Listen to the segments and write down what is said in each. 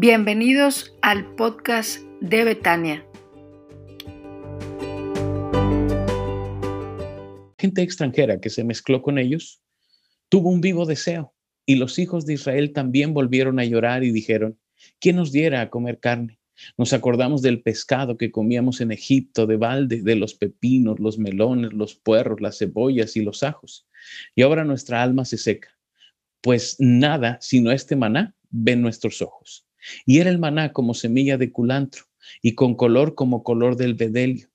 Bienvenidos al podcast de Betania. Gente extranjera que se mezcló con ellos tuvo un vivo deseo y los hijos de Israel también volvieron a llorar y dijeron, ¿quién nos diera a comer carne? Nos acordamos del pescado que comíamos en Egipto, de balde, de los pepinos, los melones, los puerros, las cebollas y los ajos. Y ahora nuestra alma se seca, pues nada sino este maná ven nuestros ojos. Y era el maná como semilla de culantro y con color como color del bedelio.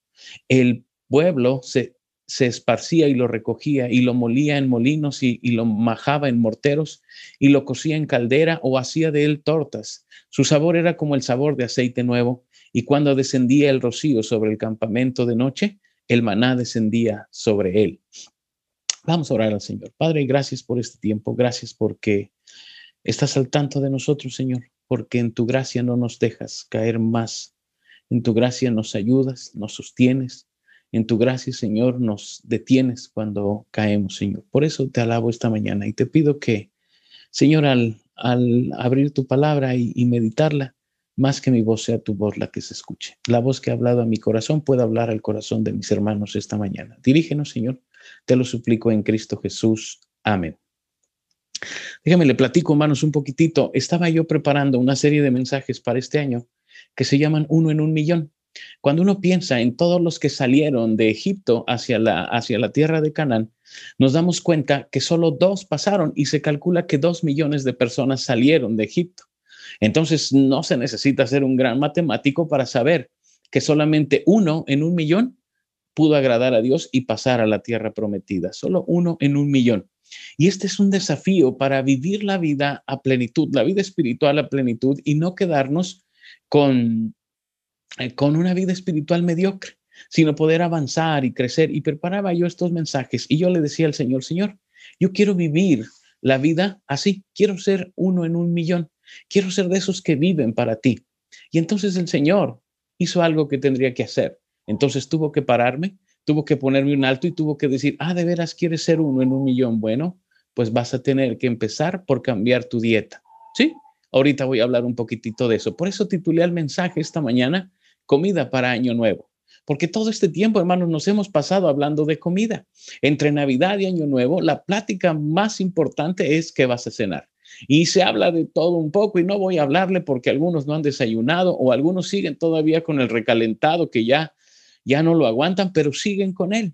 El pueblo se, se esparcía y lo recogía y lo molía en molinos y, y, lo majaba en morteros y lo cocía en caldera o hacía de él tortas. Su sabor era como el sabor de aceite nuevo y cuando descendía el rocío sobre el campamento de noche, el maná descendía sobre él. Vamos a orar al Señor. Padre, gracias por este tiempo, gracias porque estás al tanto de nosotros, Señor porque en tu gracia no nos dejas caer más. En tu gracia nos ayudas, nos sostienes. En tu gracia, Señor, nos detienes cuando caemos, Señor. Por eso te alabo esta mañana y te pido que, Señor, al, al abrir tu palabra y, y meditarla, más que mi voz sea tu voz la que se escuche. La voz que ha hablado a mi corazón pueda hablar al corazón de mis hermanos esta mañana. Dirígenos, Señor, te lo suplico en Cristo Jesús. Amén. Déjame, le platico, hermanos, un poquitito. Estaba yo preparando una serie de mensajes para este año que se llaman Uno en un Millón. Cuando uno piensa en todos los que salieron de Egipto hacia la, hacia la tierra de Canaán, nos damos cuenta que solo dos pasaron y se calcula que dos millones de personas salieron de Egipto. Entonces, no se necesita ser un gran matemático para saber que solamente uno en un millón pudo agradar a Dios y pasar a la tierra prometida. Solo uno en un millón. Y este es un desafío para vivir la vida a plenitud, la vida espiritual a plenitud y no quedarnos con, eh, con una vida espiritual mediocre, sino poder avanzar y crecer. Y preparaba yo estos mensajes y yo le decía al Señor, Señor, yo quiero vivir la vida así, quiero ser uno en un millón, quiero ser de esos que viven para ti. Y entonces el Señor hizo algo que tendría que hacer. Entonces tuvo que pararme tuvo que ponerme un alto y tuvo que decir, ah, de veras quieres ser uno en un millón. Bueno, pues vas a tener que empezar por cambiar tu dieta. ¿Sí? Ahorita voy a hablar un poquitito de eso. Por eso titulé el mensaje esta mañana, Comida para Año Nuevo. Porque todo este tiempo, hermanos, nos hemos pasado hablando de comida. Entre Navidad y Año Nuevo, la plática más importante es qué vas a cenar. Y se habla de todo un poco y no voy a hablarle porque algunos no han desayunado o algunos siguen todavía con el recalentado que ya ya no lo aguantan, pero siguen con él.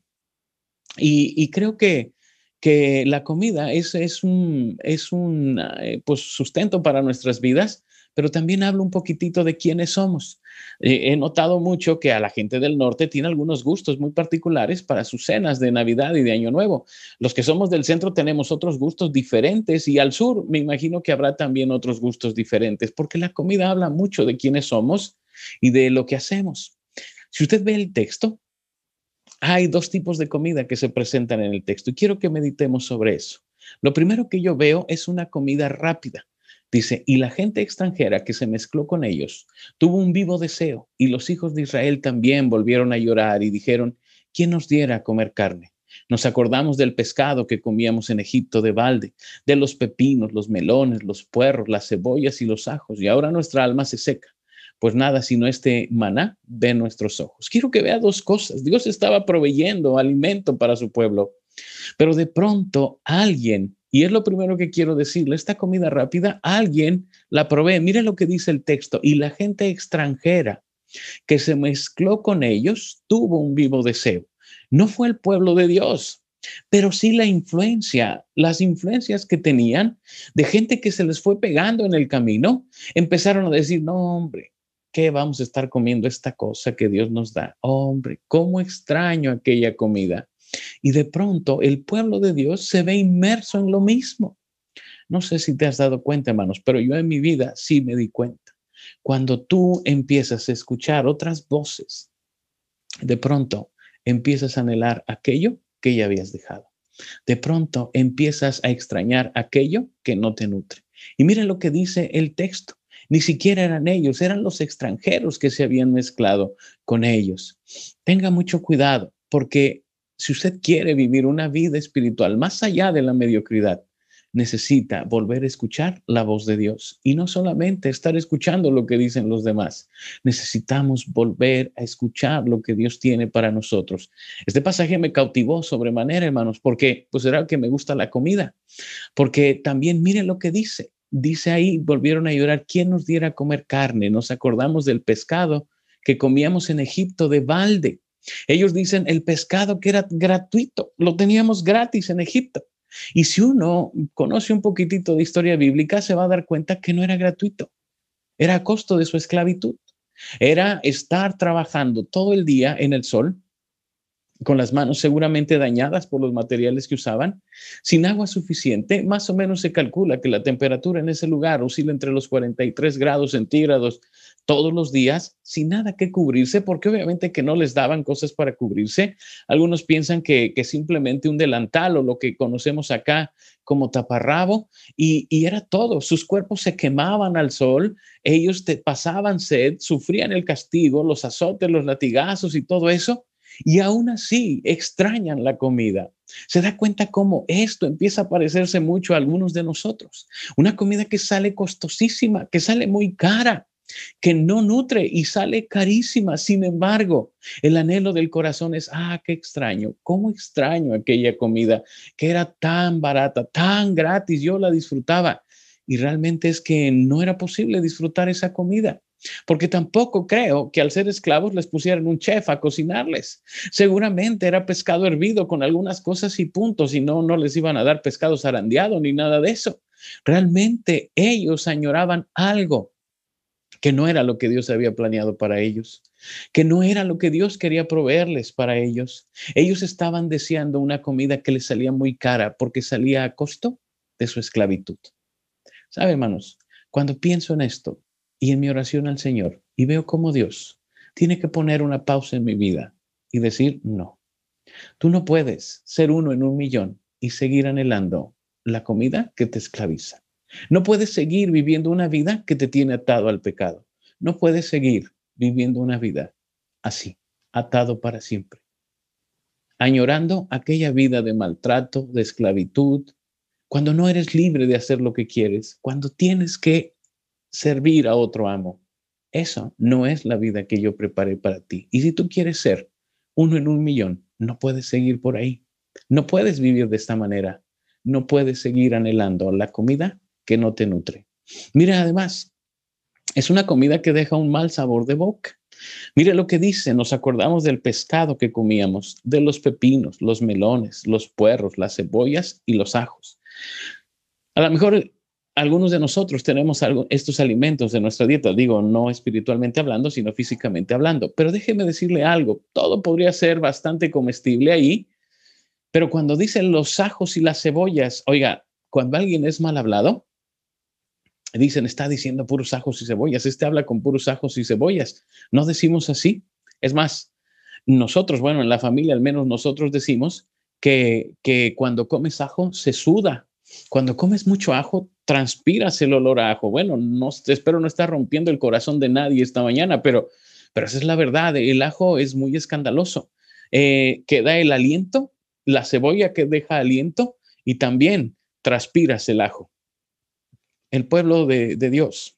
Y, creo que, que la comida es, es un, es un eh, pues, sustento para nuestras vidas, pero también hablo un poquitito de quiénes somos. Eh, he notado mucho que a la gente del norte tiene algunos gustos muy particulares para sus cenas de Navidad y de Año Nuevo. Los que somos del centro tenemos otros gustos diferentes y al sur me imagino que habrá también otros gustos diferentes, porque la comida habla mucho de quiénes somos y de lo que hacemos. Si usted ve el texto, hay dos tipos de comida que se presentan en el texto y quiero que meditemos sobre eso. Lo primero que yo veo es una comida rápida. Dice, y la gente extranjera que se mezcló con ellos tuvo un vivo deseo y los hijos de Israel también volvieron a llorar y dijeron, ¿quién nos diera a comer carne? Nos acordamos del pescado que comíamos en Egipto de balde, de los pepinos, los melones, los puerros, las cebollas y los ajos, y ahora nuestra alma se seca pues nada, sino este maná de nuestros ojos. Quiero que vea dos cosas. Dios estaba proveyendo alimento para su pueblo, pero de pronto alguien, y es lo primero que quiero decirle, esta comida rápida, alguien la provee. Mire lo que dice el texto, y la gente extranjera que se mezcló con ellos tuvo un vivo deseo. No fue el pueblo de Dios, pero sí la influencia, las influencias que tenían de gente que se les fue pegando en el camino, empezaron a decir, no, hombre, qué vamos a estar comiendo esta cosa que Dios nos da? Hombre, cómo extraño aquella comida. Y de pronto el pueblo de Dios se ve inmerso en lo mismo. No sé si te has dado cuenta, hermanos, pero yo en mi vida sí me di cuenta. Cuando tú empiezas a escuchar otras voces, de pronto empiezas a anhelar aquello que ya habías dejado. De pronto empiezas a extrañar aquello que no te nutre. Y mira lo que dice el texto. Ni siquiera eran ellos, eran los extranjeros que se habían mezclado con ellos. Tenga mucho cuidado, porque si usted quiere vivir una vida espiritual más allá de la mediocridad, necesita volver a escuchar la voz de Dios y no solamente estar escuchando lo que dicen los demás. Necesitamos volver a escuchar lo que Dios tiene para nosotros. Este pasaje me cautivó sobremanera, hermanos, porque pues era que me gusta la comida, porque también miren lo que dice. Dice ahí, volvieron a llorar, ¿quién nos diera a comer carne? Nos acordamos del pescado que comíamos en Egipto de balde. Ellos dicen el pescado que era gratuito, lo teníamos gratis en Egipto. Y si uno conoce un poquitito de historia bíblica, se va a dar cuenta que no era gratuito, era a costo de su esclavitud. Era estar trabajando todo el día en el sol, con las manos seguramente dañadas por los materiales que usaban, sin agua suficiente, más o menos se calcula que la temperatura en ese lugar oscila entre los 43 grados centígrados todos los días sin nada que cubrirse, porque obviamente que no les daban cosas para cubrirse. Algunos piensan que, simplemente un delantal o lo que conocemos acá como taparrabo, y, y era todo. Sus cuerpos se quemaban al sol, ellos te pasaban sed, sufrían el castigo, los azotes, los latigazos y todo eso, y aún así extrañan la comida. Se da cuenta cómo esto empieza a parecerse mucho a algunos de nosotros. Una comida que sale costosísima, que sale muy cara, que no nutre y sale carísima. Sin embargo, el anhelo del corazón es, ah, qué extraño, cómo extraño aquella comida que era tan barata, tan gratis, yo la disfrutaba. Y realmente es que no era posible disfrutar esa comida. Porque tampoco creo que al ser esclavos les pusieran un chef a cocinarles. Seguramente era pescado hervido con algunas cosas y puntos, y no, les iban a dar pescado zarandeado ni nada de eso. Realmente ellos añoraban algo que no era lo que Dios había planeado para ellos, que no era lo que Dios quería proveerles para ellos. Ellos estaban deseando una comida que les salía muy cara porque salía a costo de su esclavitud. ¿Sabe, hermanos? Cuando pienso en esto y en mi oración al Señor y veo cómo Dios tiene que poner una pausa en mi vida y decir, no, tú no puedes ser uno en un millón y seguir anhelando la comida que te esclaviza. No puedes seguir viviendo una vida que te tiene atado al pecado. No puedes seguir viviendo una vida así, atado para siempre. Añorando aquella vida de maltrato, de esclavitud, cuando no eres libre de hacer lo que quieres, cuando tienes que servir a otro amo. Eso no es la vida que yo preparé para ti. Y si tú quieres ser uno en un millón, no puedes seguir por ahí. No puedes vivir de esta manera. No puedes seguir anhelando la comida que no te nutre. Mira, además, es una comida que deja un mal sabor de boca. Mire lo que dice, nos acordamos del pescado que comíamos, de los pepinos, los melones, los puerros, las cebollas y los ajos. A lo mejor algunos de nosotros tenemos estos alimentos de nuestra dieta, digo, no espiritualmente hablando, sino físicamente hablando. Pero déjeme decirle algo, todo podría ser bastante comestible ahí, pero cuando dicen los ajos y las cebollas, oiga, cuando alguien es mal hablado, dicen, está diciendo puros ajos y cebollas, este habla con puros ajos y cebollas. No decimos así. Es más, nosotros, bueno, en la familia al menos nosotros decimos que, que cuando comes ajo se suda. Cuando comes mucho ajo, transpiras el olor a ajo. Bueno, no, espero no estar rompiendo el corazón de nadie esta mañana, pero, pero esa es la verdad. El ajo es muy escandaloso. Eh, que da el aliento, la cebolla que deja aliento y también transpiras el ajo el pueblo de, Dios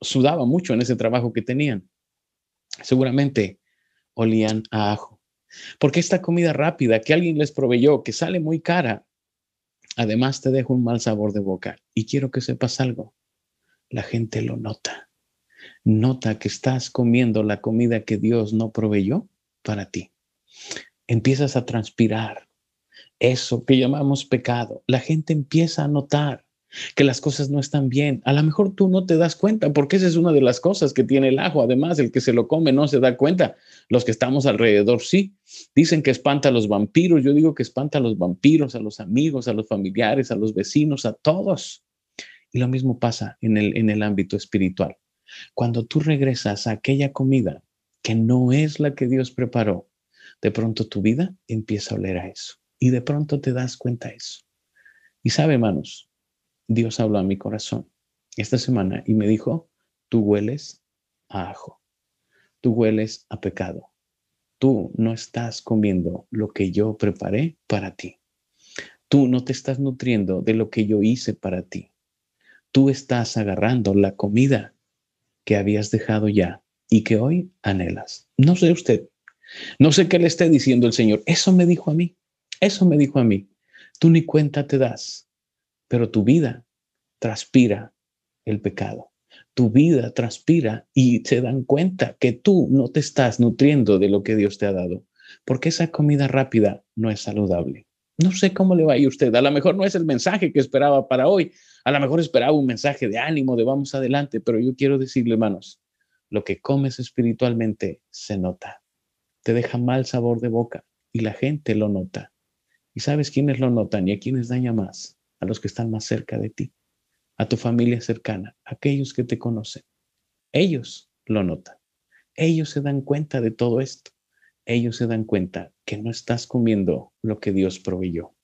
sudaba mucho en ese trabajo que tenían. Seguramente olían a ajo. Porque esta comida rápida que alguien les proveyó, que sale muy cara, además te deja un mal sabor de boca. Y quiero que sepas algo, la gente lo nota. Nota que estás comiendo la comida que Dios no proveyó para ti. Empiezas a transpirar. Eso que llamamos pecado, la gente empieza a notar que las cosas no están bien. A lo mejor tú no te das cuenta, porque esa es una de las cosas que tiene el ajo. Además, el que se lo come no se da cuenta. Los que estamos alrededor sí. Dicen que espanta a los vampiros. Yo digo que espanta a los vampiros, a los amigos, a los familiares, a los vecinos, a todos. Y lo mismo pasa en el, en el ámbito espiritual. Cuando tú regresas a aquella comida que no es la que Dios preparó, de pronto tu vida empieza a oler a eso. Y de pronto te das cuenta de eso. Y sabe, hermanos, Dios habló a mi corazón esta semana y me dijo, tú hueles a ajo, tú hueles a pecado, tú no estás comiendo lo que yo preparé para ti. Tú no te estás nutriendo de lo que yo hice para ti. Tú estás agarrando la comida que habías dejado ya y que hoy anhelas. No sé usted, no sé qué le esté diciendo el Señor. Eso me dijo a mí, eso me dijo a mí. Tú ni cuenta te das, pero tu vida transpira el pecado. Tu vida transpira y se dan cuenta que tú no te estás nutriendo de lo que Dios te ha dado, porque esa comida rápida no es saludable. No sé cómo le va a ir usted. A lo mejor no es el mensaje que esperaba para hoy. A lo mejor esperaba un mensaje de ánimo, de vamos adelante, pero yo quiero decirle, hermanos, lo que comes espiritualmente se nota. Te deja mal sabor de boca y la gente lo nota. ¿Y sabes quiénes lo notan y a quiénes daña más? A los que están más cerca de ti, a tu familia cercana, aquellos que te conocen. Ellos lo notan. Ellos se dan cuenta de todo esto. Ellos se dan cuenta que no estás comiendo lo que Dios proveyó.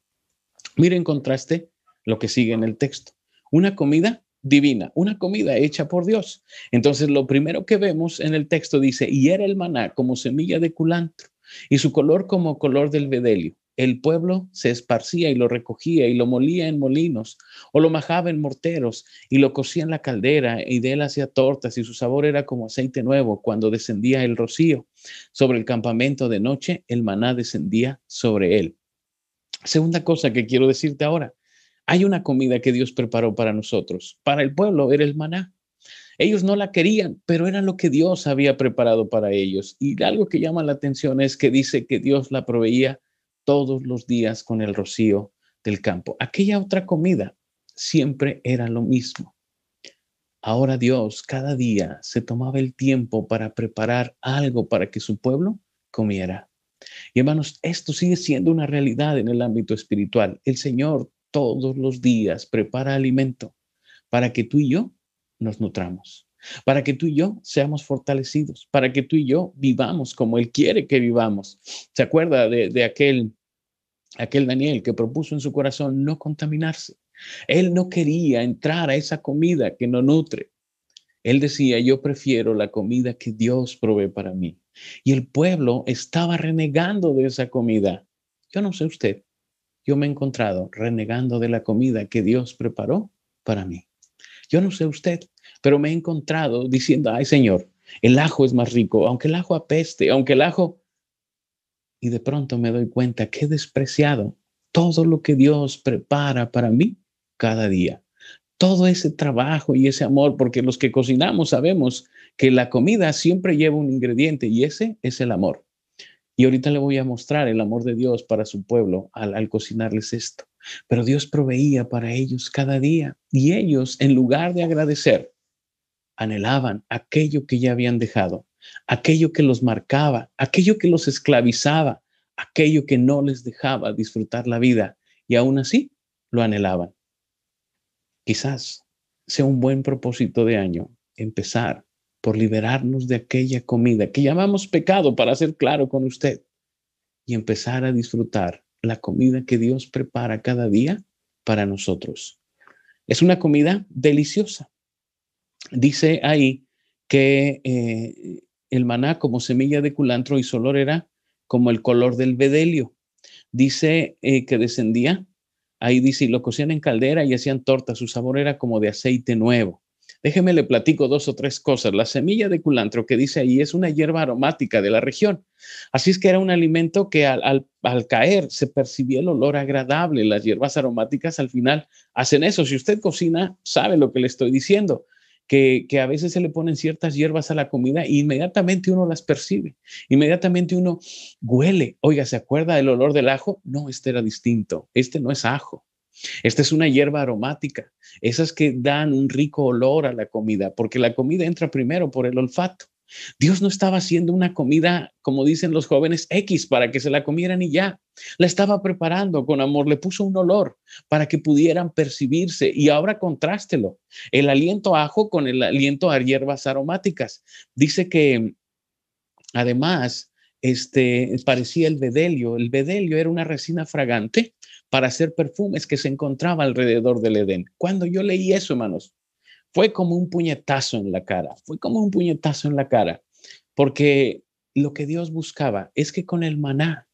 Mira en contraste lo que sigue en el texto. Una comida divina, una comida hecha por Dios. Entonces, lo primero que vemos en el texto dice, y era el maná como semilla de culantro, y su color como color del bedelio. El pueblo se esparcía y lo recogía y lo molía en molinos, o lo majaba en morteros y lo cocía en la caldera, y de él hacía tortas, y su sabor era como aceite nuevo cuando descendía el rocío. Sobre el campamento de noche, el maná descendía sobre él. Segunda cosa que quiero decirte ahora, hay una comida que Dios preparó para nosotros. Para el pueblo era el maná. Ellos no la querían, pero era lo que Dios había preparado para ellos. Y algo que llama la atención es que dice que Dios la proveía todos los días con el rocío del campo. Aquella otra comida siempre era lo mismo. Ahora Dios cada día se tomaba el tiempo para preparar algo para que su pueblo comiera. Y hermanos, esto sigue siendo una realidad en el ámbito espiritual. El Señor todos los días prepara alimento para que tú y yo nos nutramos, para que tú y yo seamos fortalecidos, para que tú y yo vivamos como Él quiere que vivamos. ¿Se acuerda de, aquel, aquel Daniel que propuso en su corazón no contaminarse? Él no quería entrar a esa comida que no nutre. Él decía, yo prefiero la comida que Dios provee para mí. Y el pueblo estaba renegando de esa comida. Yo no sé usted, yo me he encontrado renegando de la comida que Dios preparó para mí. Yo no sé usted, pero me he encontrado diciendo, ay Señor, el ajo es más rico, aunque el ajo apeste, aunque el ajo... Y de pronto me doy cuenta que he despreciado todo lo que Dios prepara para mí cada día. Todo ese trabajo y ese amor, porque los que cocinamos sabemos que la comida siempre lleva un ingrediente y ese es el amor. Y ahorita le voy a mostrar el amor de Dios para su pueblo al, cocinarles esto. Pero Dios proveía para ellos cada día y ellos, en lugar de agradecer, anhelaban aquello que ya habían dejado, aquello que los marcaba, aquello que los esclavizaba, aquello que no les dejaba disfrutar la vida y aún así lo anhelaban. Quizás sea un buen propósito de año empezar por liberarnos de aquella comida que llamamos pecado, para ser claro con usted, y empezar a disfrutar la comida que Dios prepara cada día para nosotros. Es una comida deliciosa. Dice ahí que eh, el maná como semilla de culantro y solor era como el color del bedelio. Dice eh, que descendía, ahí dice, y lo cocían en caldera y hacían torta, su sabor era como de aceite nuevo. Déjeme le platico dos o tres cosas. La semilla de culantro que dice ahí es una hierba aromática de la región. Así es que era un alimento que al, caer se percibía el olor agradable. Las hierbas aromáticas al final hacen eso. Si usted cocina, sabe lo que le estoy diciendo. Que, a veces se le ponen ciertas hierbas a la comida e inmediatamente uno las percibe, inmediatamente uno huele, oiga, ¿se acuerda del olor del ajo? No, este era distinto, este no es ajo, esta es una hierba aromática, esas que dan un rico olor a la comida, porque la comida entra primero por el olfato. Dios no estaba haciendo una comida, como dicen los jóvenes, X para que se la comieran y ya. La estaba preparando con amor, le puso un olor para que pudieran percibirse. Y ahora contrástelo, el aliento ajo con el aliento a hierbas aromáticas. Dice que además, este parecía el bedelio. El bedelio era una resina fragante para hacer perfumes que se encontraba alrededor del Edén. Cuando yo leí eso, hermanos, fue como un puñetazo en la cara, fue como un puñetazo en la cara, porque lo que Dios buscaba es que con el maná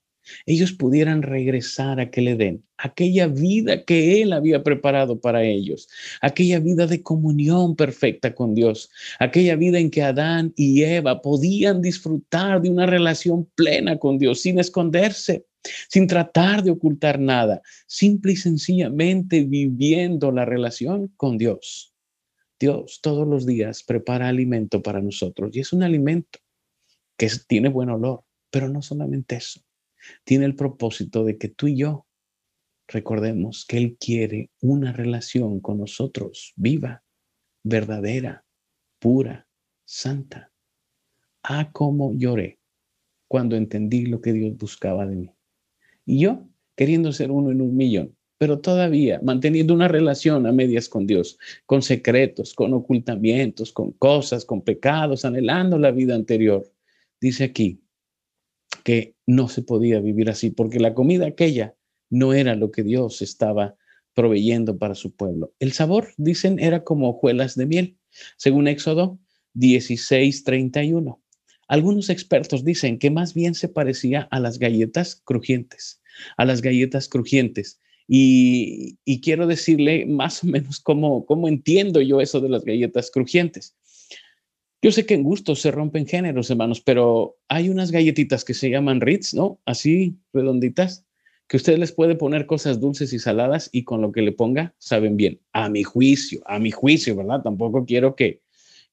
ellos pudieran regresar a aquel Edén, aquella vida que Él había preparado para ellos, aquella vida de comunión perfecta con Dios, aquella vida en que Adán y Eva podían disfrutar de una relación plena con Dios sin esconderse, sin tratar de ocultar nada, simple y sencillamente viviendo la relación con Dios. Dios todos los días prepara alimento para nosotros y es un alimento que tiene buen olor, pero no solamente eso tiene el propósito de que tú y yo recordemos que Él quiere una relación con nosotros viva, verdadera, pura, santa. Ah, cómo lloré cuando entendí lo que Dios buscaba de mí. Y yo, queriendo ser uno en un millón, pero todavía manteniendo una relación a medias con Dios, con secretos, con ocultamientos, con cosas, con pecados, anhelando la vida anterior. Dice aquí, que no se podía vivir así, porque la comida aquella no era lo que Dios estaba proveyendo para su pueblo. El sabor, dicen, era como hojuelas de miel, según Éxodo 16:31. Algunos expertos dicen que más bien se parecía a las galletas crujientes, a las galletas crujientes. Y, quiero decirle más o menos cómo, cómo entiendo yo eso de las galletas crujientes. Yo sé que en gusto se rompen géneros, hermanos, pero hay unas galletitas que se llaman Ritz, ¿no? Así, redonditas, que usted les puede poner cosas dulces y saladas y con lo que le ponga, saben bien. A mi juicio, a mi juicio, ¿verdad? Tampoco quiero que,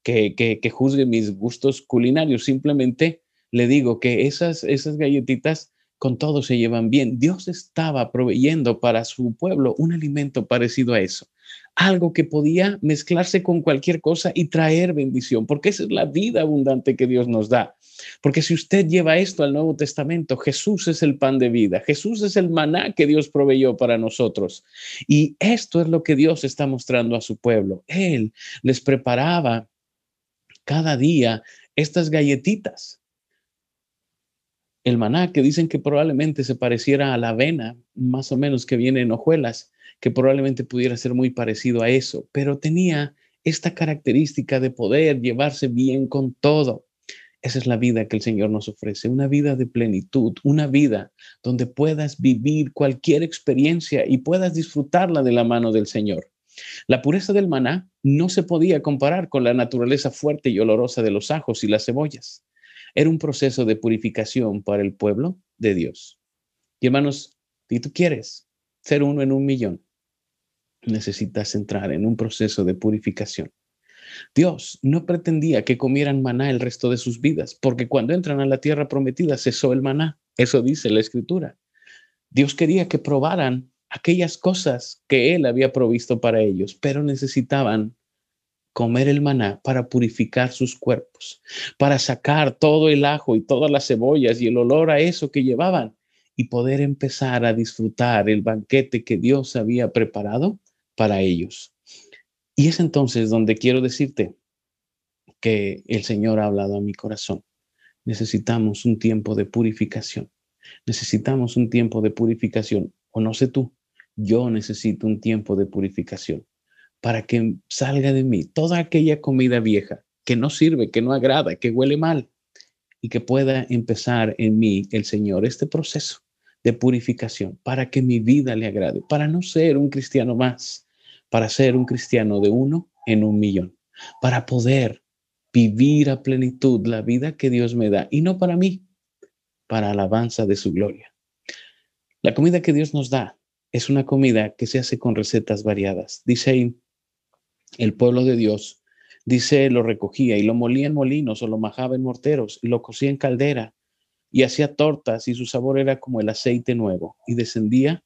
que, que, juzgue mis gustos culinarios. Simplemente le digo que esas, esas galletitas con todo se llevan bien. Dios estaba proveyendo para su pueblo un alimento parecido a eso algo que podía mezclarse con cualquier cosa y traer bendición, porque esa es la vida abundante que Dios nos da. Porque si usted lleva esto al Nuevo Testamento, Jesús es el pan de vida, Jesús es el maná que Dios proveyó para nosotros. Y esto es lo que Dios está mostrando a su pueblo. Él les preparaba cada día estas galletitas. El maná que dicen que probablemente se pareciera a la avena, más o menos que viene en hojuelas, que probablemente pudiera ser muy parecido a eso, pero tenía esta característica de poder llevarse bien con todo. Esa es la vida que el Señor nos ofrece, una vida de plenitud, una vida donde puedas vivir cualquier experiencia y puedas disfrutarla de la mano del Señor. La pureza del maná no se podía comparar con la naturaleza fuerte y olorosa de los ajos y las cebollas. Era un proceso de purificación para el pueblo de Dios. Y hermanos, si tú quieres ser uno en un millón, necesitas entrar en un proceso de purificación. Dios no pretendía que comieran maná el resto de sus vidas, porque cuando entran a la tierra prometida cesó el maná. Eso dice la escritura. Dios quería que probaran aquellas cosas que Él había provisto para ellos, pero necesitaban comer el maná para purificar sus cuerpos, para sacar todo el ajo y todas las cebollas y el olor a eso que llevaban y poder empezar a disfrutar el banquete que Dios había preparado para ellos. Y es entonces donde quiero decirte que el Señor ha hablado a mi corazón. Necesitamos un tiempo de purificación. Necesitamos un tiempo de purificación. O no sé tú, yo necesito un tiempo de purificación para que salga de mí toda aquella comida vieja que no sirve, que no agrada, que huele mal y que pueda empezar en mí el Señor este proceso de purificación para que mi vida le agrade, para no ser un cristiano más, para ser un cristiano de uno en un millón, para poder vivir a plenitud la vida que Dios me da y no para mí, para alabanza de su gloria. La comida que Dios nos da es una comida que se hace con recetas variadas. Dice el pueblo de Dios, dice, lo recogía y lo molía en molinos o lo majaba en morteros lo cocía en caldera y hacía tortas y su sabor era como el aceite nuevo y descendía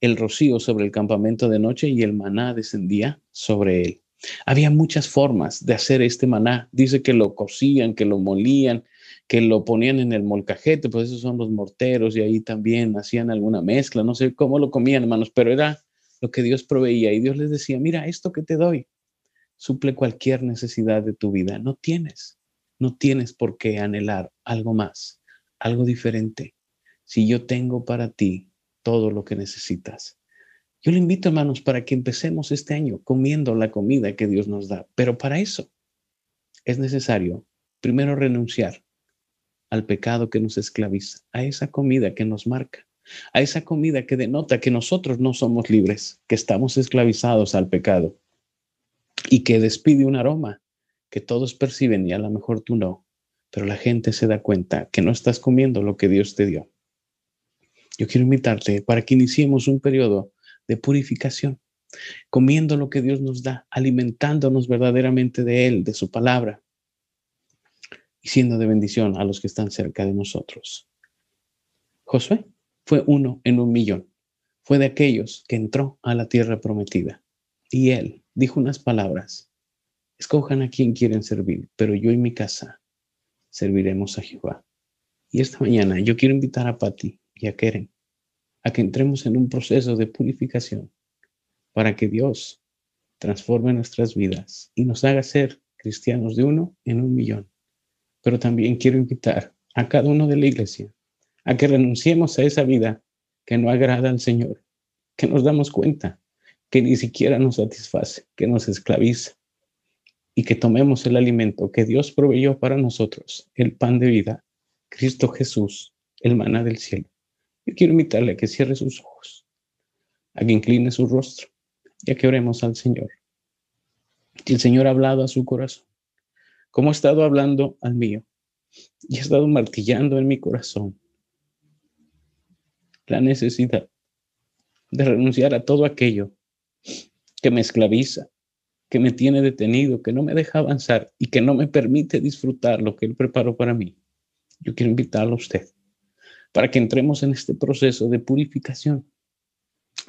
el rocío sobre el campamento de noche y el maná descendía sobre él. Había muchas formas de hacer este maná. Dice que lo cocían, que lo molían, que lo ponían en el molcajete, pues esos son los morteros y ahí también hacían alguna mezcla, no sé cómo lo comían, hermanos, pero era lo que Dios proveía y Dios les decía, mira, esto que te doy suple cualquier necesidad de tu vida. No tienes, no tienes por qué anhelar algo más, algo diferente. Si yo tengo para ti todo lo que necesitas. Yo le invito, hermanos, para que empecemos este año comiendo la comida que Dios nos da. Pero para eso es necesario primero renunciar al pecado que nos esclaviza, a esa comida que nos marca, a esa comida que denota que nosotros no somos libres, que estamos esclavizados al pecado y que despide un aroma que todos perciben y a lo mejor tú no, pero la gente se da cuenta que no estás comiendo lo que Dios te dio. Yo quiero invitarte para que iniciemos un periodo de purificación, comiendo lo que Dios nos da, alimentándonos verdaderamente de Él, de su palabra, y siendo de bendición a los que están cerca de nosotros. Josué fue uno en un millón. Fue de aquellos que entró a la tierra prometida. Y él dijo unas palabras. Escojan a quien quieren servir, pero yo y mi casa serviremos a Jehová. Y esta mañana yo quiero invitar a Patti y a Keren a que entremos en un proceso de purificación para que Dios transforme nuestras vidas y nos haga ser cristianos de uno en un millón. Pero también quiero invitar a cada uno de la iglesia a que renunciemos a esa vida que no agrada al Señor, que nos damos cuenta que ni siquiera nos satisface, que nos esclaviza y que tomemos el alimento que Dios proveyó para nosotros, el pan de vida, Cristo Jesús, el maná del cielo. Yo quiero invitarle a que cierre sus ojos, a que incline su rostro y a que oremos al Señor. Si el Señor ha hablado a su corazón, como ha estado hablando al mío, y ha estado martillando en mi corazón, la necesidad de renunciar a todo aquello que me esclaviza, que me tiene detenido, que no me deja avanzar y que no me permite disfrutar lo que Él preparó para mí. Yo quiero invitarlo a usted para que entremos en este proceso de purificación,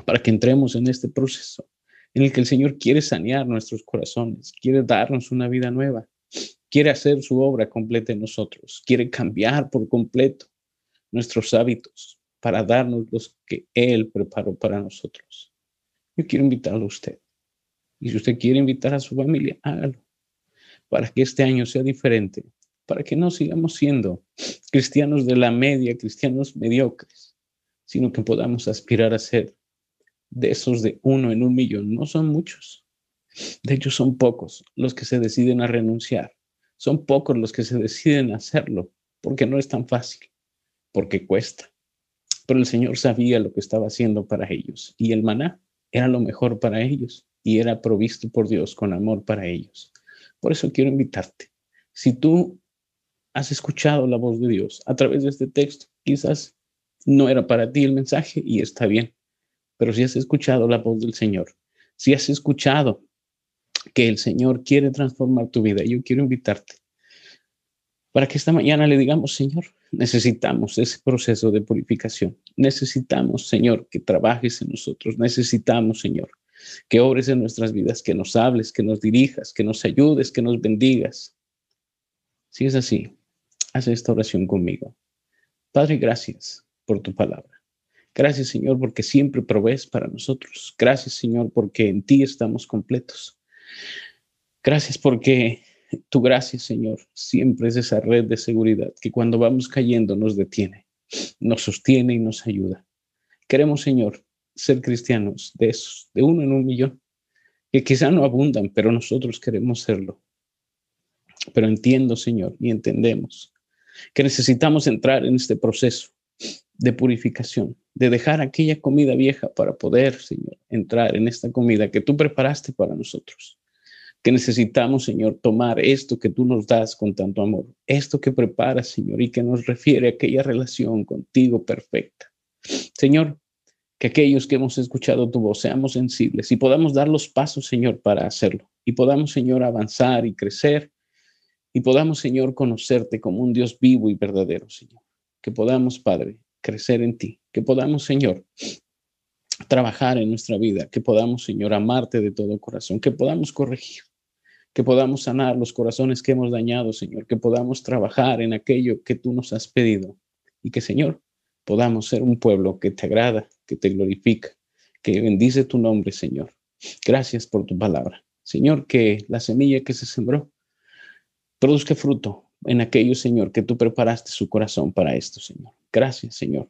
para que entremos en este proceso en el que el Señor quiere sanear nuestros corazones, quiere darnos una vida nueva, quiere hacer su obra completa en nosotros, quiere cambiar por completo nuestros hábitos, para darnos los que Él preparó para nosotros. Yo quiero invitarlo a usted. Y si usted quiere invitar a su familia, hágalo. Para que este año sea diferente. Para que no sigamos siendo cristianos de la media, cristianos mediocres, sino que podamos aspirar a ser de esos de uno en un millón. No son muchos. De hecho, son pocos los que se deciden a renunciar. Son pocos los que se deciden a hacerlo, porque no es tan fácil, porque cuesta pero el Señor sabía lo que estaba haciendo para ellos y el maná era lo mejor para ellos y era provisto por Dios con amor para ellos. Por eso quiero invitarte. Si tú has escuchado la voz de Dios a través de este texto, quizás no era para ti el mensaje y está bien, pero si has escuchado la voz del Señor, si has escuchado que el Señor quiere transformar tu vida, yo quiero invitarte para que esta mañana le digamos, Señor, necesitamos ese proceso de purificación. Necesitamos, Señor, que trabajes en nosotros. Necesitamos, Señor, que obres en nuestras vidas, que nos hables, que nos dirijas, que nos ayudes, que nos bendigas. Si es así, haz esta oración conmigo. Padre, gracias por tu palabra. Gracias, Señor, porque siempre provees para nosotros. Gracias, Señor, porque en ti estamos completos. Gracias porque tu gracia, Señor, siempre es esa red de seguridad que cuando vamos cayendo nos detiene, nos sostiene y nos ayuda. Queremos, Señor, ser cristianos de uno en un millón, que quizá no abundan, pero nosotros queremos serlo. Pero entiendo, Señor, y entendemos que necesitamos entrar en este proceso de purificación, de dejar aquella comida vieja para poder, Señor, entrar en esta comida que tú preparaste para nosotros que necesitamos, Señor, tomar esto que tú nos das con tanto amor, esto que preparas, Señor, y que nos refiere a aquella relación contigo perfecta. Señor, que aquellos que hemos escuchado tu voz seamos sensibles y podamos dar los pasos, Señor, para hacerlo. Y podamos, Señor, avanzar y crecer. Y podamos, Señor, conocerte como un Dios vivo y verdadero, Señor. Que podamos, Padre, crecer en ti. Que podamos, Señor, trabajar en nuestra vida. Que podamos, Señor, amarte de todo corazón. Que podamos corregir que podamos sanar los corazones que hemos dañado, Señor, que podamos trabajar en aquello que tú nos has pedido y que, Señor, podamos ser un pueblo que te agrada, que te glorifica, que bendice tu nombre, Señor. Gracias por tu palabra. Señor, que la semilla que se sembró produzca fruto en aquello, Señor, que tú preparaste su corazón para esto, Señor. Gracias, Señor,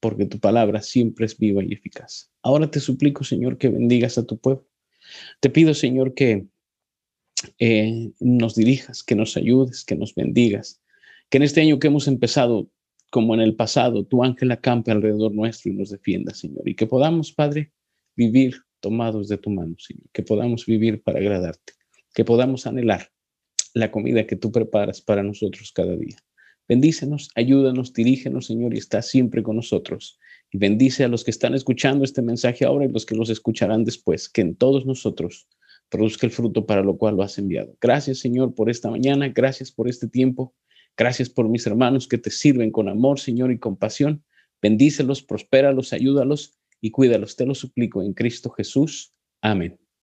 porque tu palabra siempre es viva y eficaz. Ahora te suplico, Señor, que bendigas a tu pueblo. Te pido, Señor, que eh, nos dirijas, que nos ayudes, que nos bendigas, Que en este año que hemos empezado, como en el pasado, tu ángel acampe alrededor nuestro y nos defienda, Señor. Y que podamos, Padre, vivir tomados de tu mano, Señor. Que podamos vivir para agradarte. Que podamos anhelar la comida que tú preparas para nosotros cada día. Bendícenos, ayúdanos, dirígenos, Señor, y está siempre con nosotros. Y bendice a los que están escuchando este mensaje ahora y los que los escucharán después, que en todos nosotros produzca el fruto para lo cual lo has enviado. Gracias, Señor, por esta mañana, gracias por este tiempo, gracias por mis hermanos que te sirven con amor, Señor, y compasión. Bendícelos, prospéralos, ayúdalos y cuídalos. Te lo suplico en Cristo Jesús. Amén.